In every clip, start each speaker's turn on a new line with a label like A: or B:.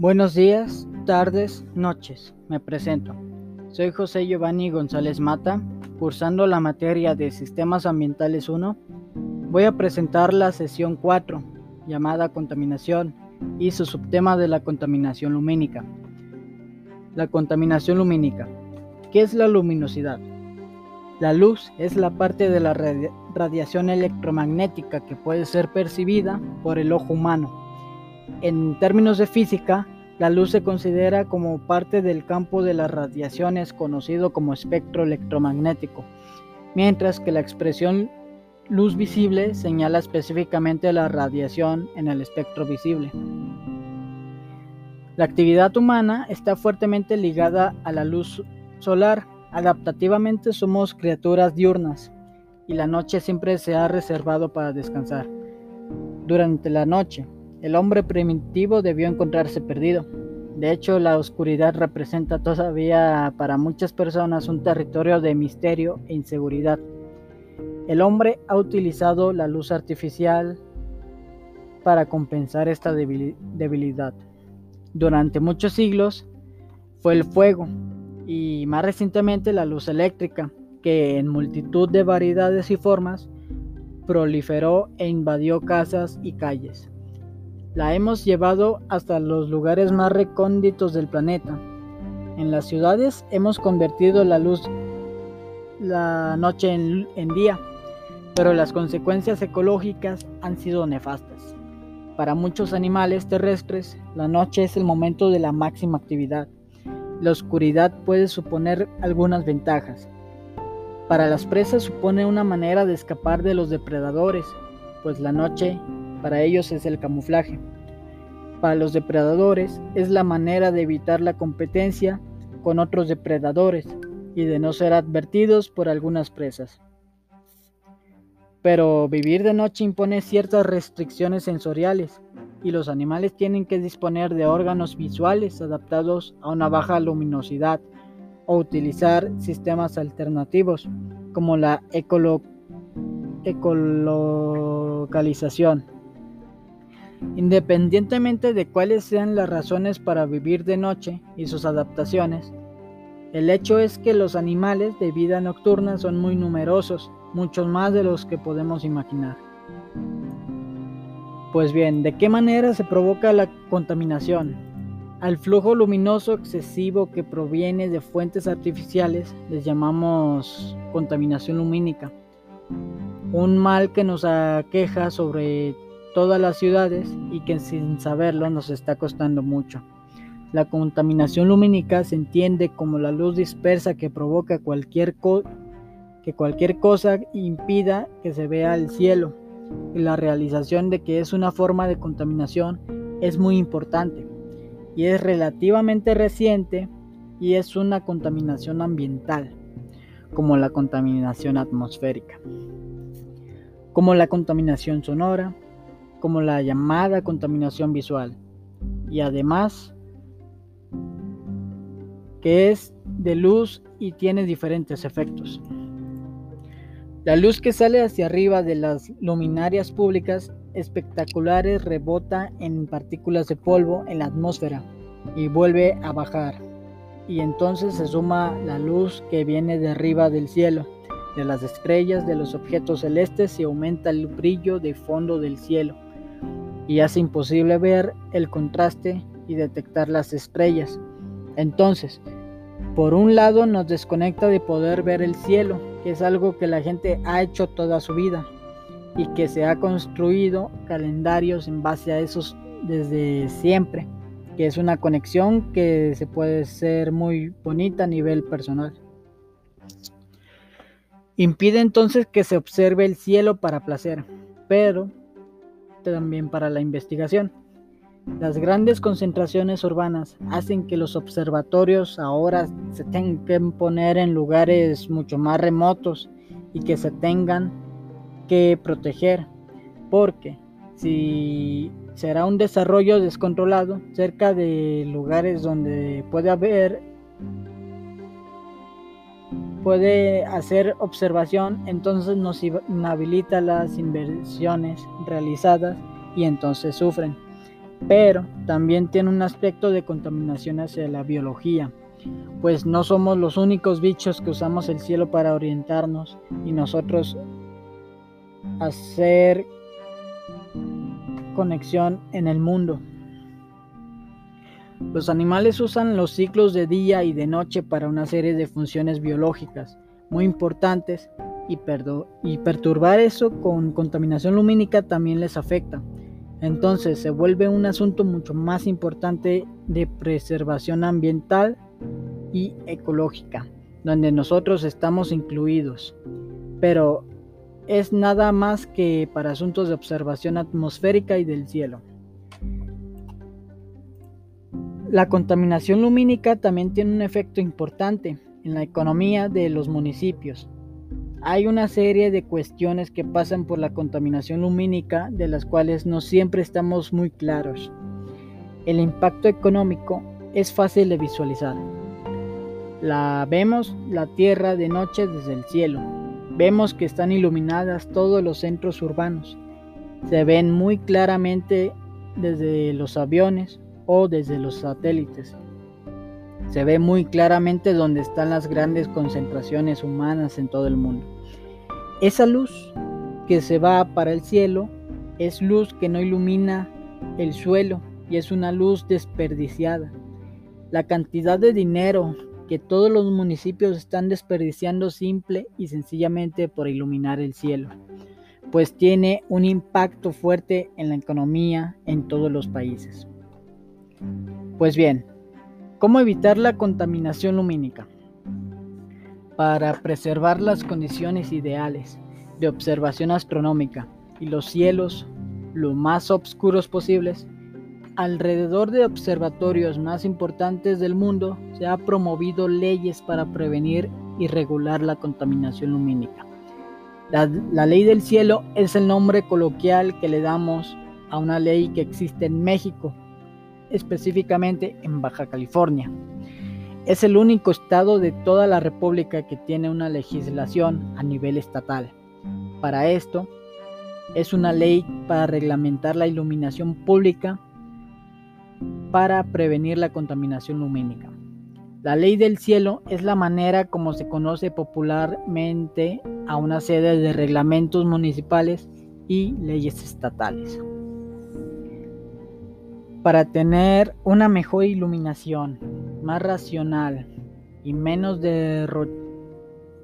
A: Buenos días, tardes, noches. Me presento. Soy José Giovanni González Mata, cursando la materia de Sistemas Ambientales 1. Voy a presentar la sesión 4, llamada Contaminación, y su subtema de la contaminación lumínica. La contaminación lumínica. ¿Qué es la luminosidad? La luz es la parte de la radiación electromagnética que puede ser percibida por el ojo humano en términos de física, la luz se considera como parte del campo de las radiaciones conocido como espectro electromagnético, mientras que la expresión luz visible señala específicamente la radiación en el espectro visible. La actividad humana está fuertemente ligada a la luz solar. Adaptativamente somos criaturas diurnas y la noche siempre se ha reservado para descansar. Durante la noche, el hombre primitivo debió encontrarse perdido. De hecho, la oscuridad representa todavía para muchas personas un territorio de misterio e inseguridad. El hombre ha utilizado la luz artificial para compensar esta debilidad. Durante muchos siglos fue el fuego y más recientemente la luz eléctrica, que en multitud de variedades y formas proliferó e invadió casas y calles. La hemos llevado hasta los lugares más recónditos del planeta. En las ciudades hemos convertido la luz la noche en, día, pero las consecuencias ecológicas han sido nefastas. Para muchos animales terrestres, la noche es el momento de la máxima actividad. La oscuridad puede suponer algunas ventajas. Para las presas supone una manera de escapar de los depredadores, pues la noche para ellos es el camuflaje. Para los depredadores es la manera de evitar la competencia con otros depredadores y de no ser advertidos por algunas presas. Pero vivir de noche impone ciertas restricciones sensoriales y los animales tienen que disponer de órganos visuales adaptados a una baja luminosidad o utilizar sistemas alternativos como la ecolocalización. Independientemente de cuáles sean las razones para vivir de noche y sus adaptaciones, el hecho es que los animales de vida nocturna son muy numerosos, muchos más de los que podemos imaginar. Pues bien, ¿de qué manera se provoca la contaminación? Al flujo luminoso excesivo que proviene de fuentes artificiales les llamamos contaminación lumínica. Un mal que nos aqueja sobre todas las ciudades y que sin saberlo nos está costando mucho. La contaminación lumínica se entiende como la luz dispersa que provoca cualquier que cualquier cosa impida que se vea el cielo. Y la realización de que es una forma de contaminación es muy importante y es relativamente reciente y es una contaminación ambiental, como la contaminación atmosférica, como la contaminación sonora, como la llamada contaminación visual y además que es de luz y tiene diferentes efectos. La luz que sale hacia arriba de las luminarias públicas espectaculares rebota en partículas de polvo en la atmósfera y vuelve a bajar. Y entonces se suma la luz que viene de arriba del cielo, de las estrellas, de los objetos celestes y aumenta el brillo de fondo del cielo y hace imposible ver el contraste y detectar las estrellas. Entonces, por un lado nos desconecta de poder ver el cielo, que es algo que la gente ha hecho toda su vida y que se ha construido calendarios en base a esos desde siempre, que es una conexión que se puede ser muy bonita a nivel personal. Impide entonces que se observe el cielo para placer, pero también para la investigación. Las grandes concentraciones urbanas hacen que los observatorios ahora se tengan que poner en lugares mucho más remotos y que se tengan que proteger, porque si será un desarrollo descontrolado cerca de lugares donde puede haber puede hacer observación, entonces nos inhabilita las inversiones realizadas y entonces sufren. pero también tiene un aspecto de contaminación hacia la biología, pues no somos los únicos bichos que usamos el cielo para orientarnos y nosotros hacer conexión en el mundo. Los animales usan los ciclos de día y de noche para una serie de funciones biológicas muy importantes y, perturbar eso con contaminación lumínica también les afecta. Entonces se vuelve un asunto mucho más importante de preservación ambiental y ecológica, donde nosotros estamos incluidos. Pero es nada más que para asuntos de observación atmosférica y del cielo. La contaminación lumínica también tiene un efecto importante en la economía de los municipios. Hay una serie de cuestiones que pasan por la contaminación lumínica de las cuales no siempre estamos muy claros. El impacto económico es fácil de visualizar. La vemos la Tierra de noche desde el cielo. Vemos que están iluminadas todos los centros urbanos. Se ven muy claramente desde los aviones o desde los satélites. Se ve muy claramente dónde están las grandes concentraciones humanas en todo el mundo. Esa luz que se va para el cielo es luz que no ilumina el suelo y es una luz desperdiciada. La cantidad de dinero que todos los municipios están desperdiciando simple y sencillamente por iluminar el cielo, pues tiene un impacto fuerte en la economía en todos los países. Pues bien, ¿cómo evitar la contaminación lumínica? Para preservar las condiciones ideales de observación astronómica y los cielos lo más oscuros posibles, Alrededor de observatorios más importantes del mundo se ha promovido leyes para prevenir y regular la contaminación lumínica. La, la, ley del cielo es el nombre coloquial que le damos a una ley que existe en México, específicamente en Baja California. Es el único estado de toda la República que tiene una legislación a nivel estatal. Para esto, es una ley para reglamentar la iluminación pública para prevenir la contaminación lumínica. La ley del cielo es la manera como se conoce popularmente a una serie de reglamentos municipales y leyes estatales. Para tener una mejor iluminación, más racional y menos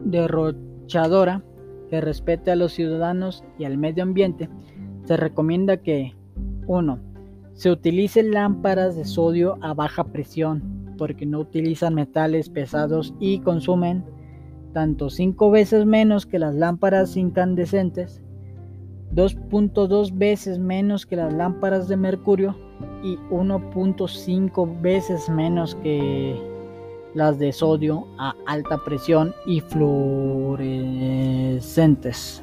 A: derrochadora que respete a los ciudadanos y al medio ambiente, se recomienda que 1 se utilicen lámparas de sodio a baja presión porque no utilizan metales pesados y consumen tanto 5 veces menos que las lámparas incandescentes, 2.2 veces menos que las lámparas de mercurio y 1.5 veces menos que las de sodio a alta presión y fluorescentes.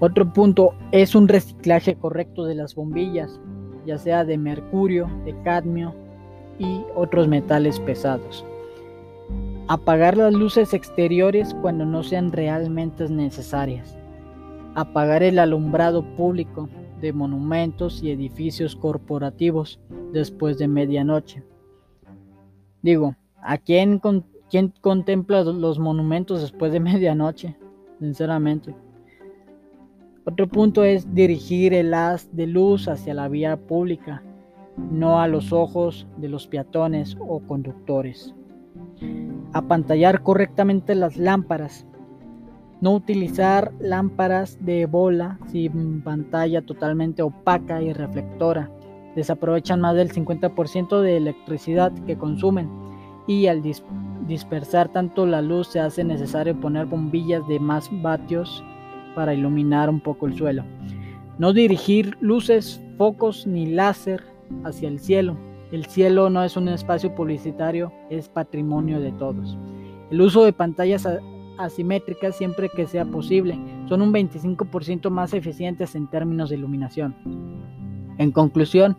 A: Otro punto es un reciclaje correcto de las bombillas, ya sea de mercurio, de cadmio y otros metales pesados. Apagar las luces exteriores cuando no sean realmente necesarias. Apagar el alumbrado público de monumentos y edificios corporativos después de medianoche. Digo, ¿a quién, contempla los monumentos después de medianoche? Sinceramente. Otro punto es dirigir el haz de luz hacia la vía pública, no a los ojos de los peatones o conductores. Apantallar correctamente las lámparas. No utilizar lámparas de bola sin pantalla totalmente opaca y reflectora. Desaprovechan más del 50% de electricidad que consumen y al dispersar tanto la luz se hace necesario poner bombillas de más vatios para iluminar un poco el suelo. No dirigir luces, focos ni láser hacia el cielo. El cielo no es un espacio publicitario, es patrimonio de todos. El uso de pantallas asimétricas siempre que sea posible son un 25% más eficientes en términos de iluminación. En conclusión,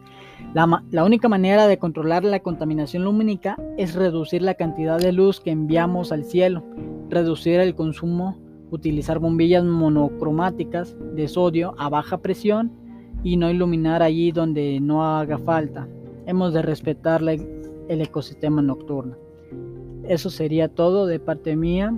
A: la, única manera de controlar la contaminación lumínica es reducir la cantidad de luz que enviamos al cielo, reducir el consumo utilizar bombillas monocromáticas de sodio a baja presión y no iluminar allí donde no haga falta. Hemos de respetar el ecosistema nocturno. Eso sería todo de parte mía.